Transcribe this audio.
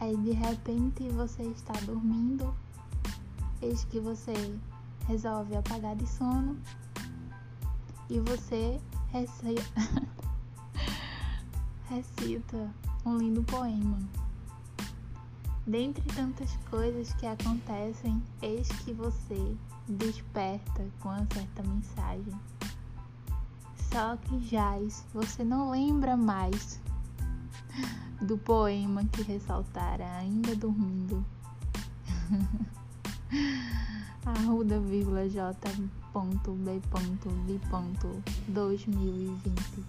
Aí de repente você está dormindo, eis que você resolve apagar de sono e você recita um lindo poema. Dentre tantas coisas que acontecem, eis que você desperta com uma certa mensagem. Só que jaz, você não lembra mais do poema que ressaltara ainda dormindo. Arruda, J.B.B.2020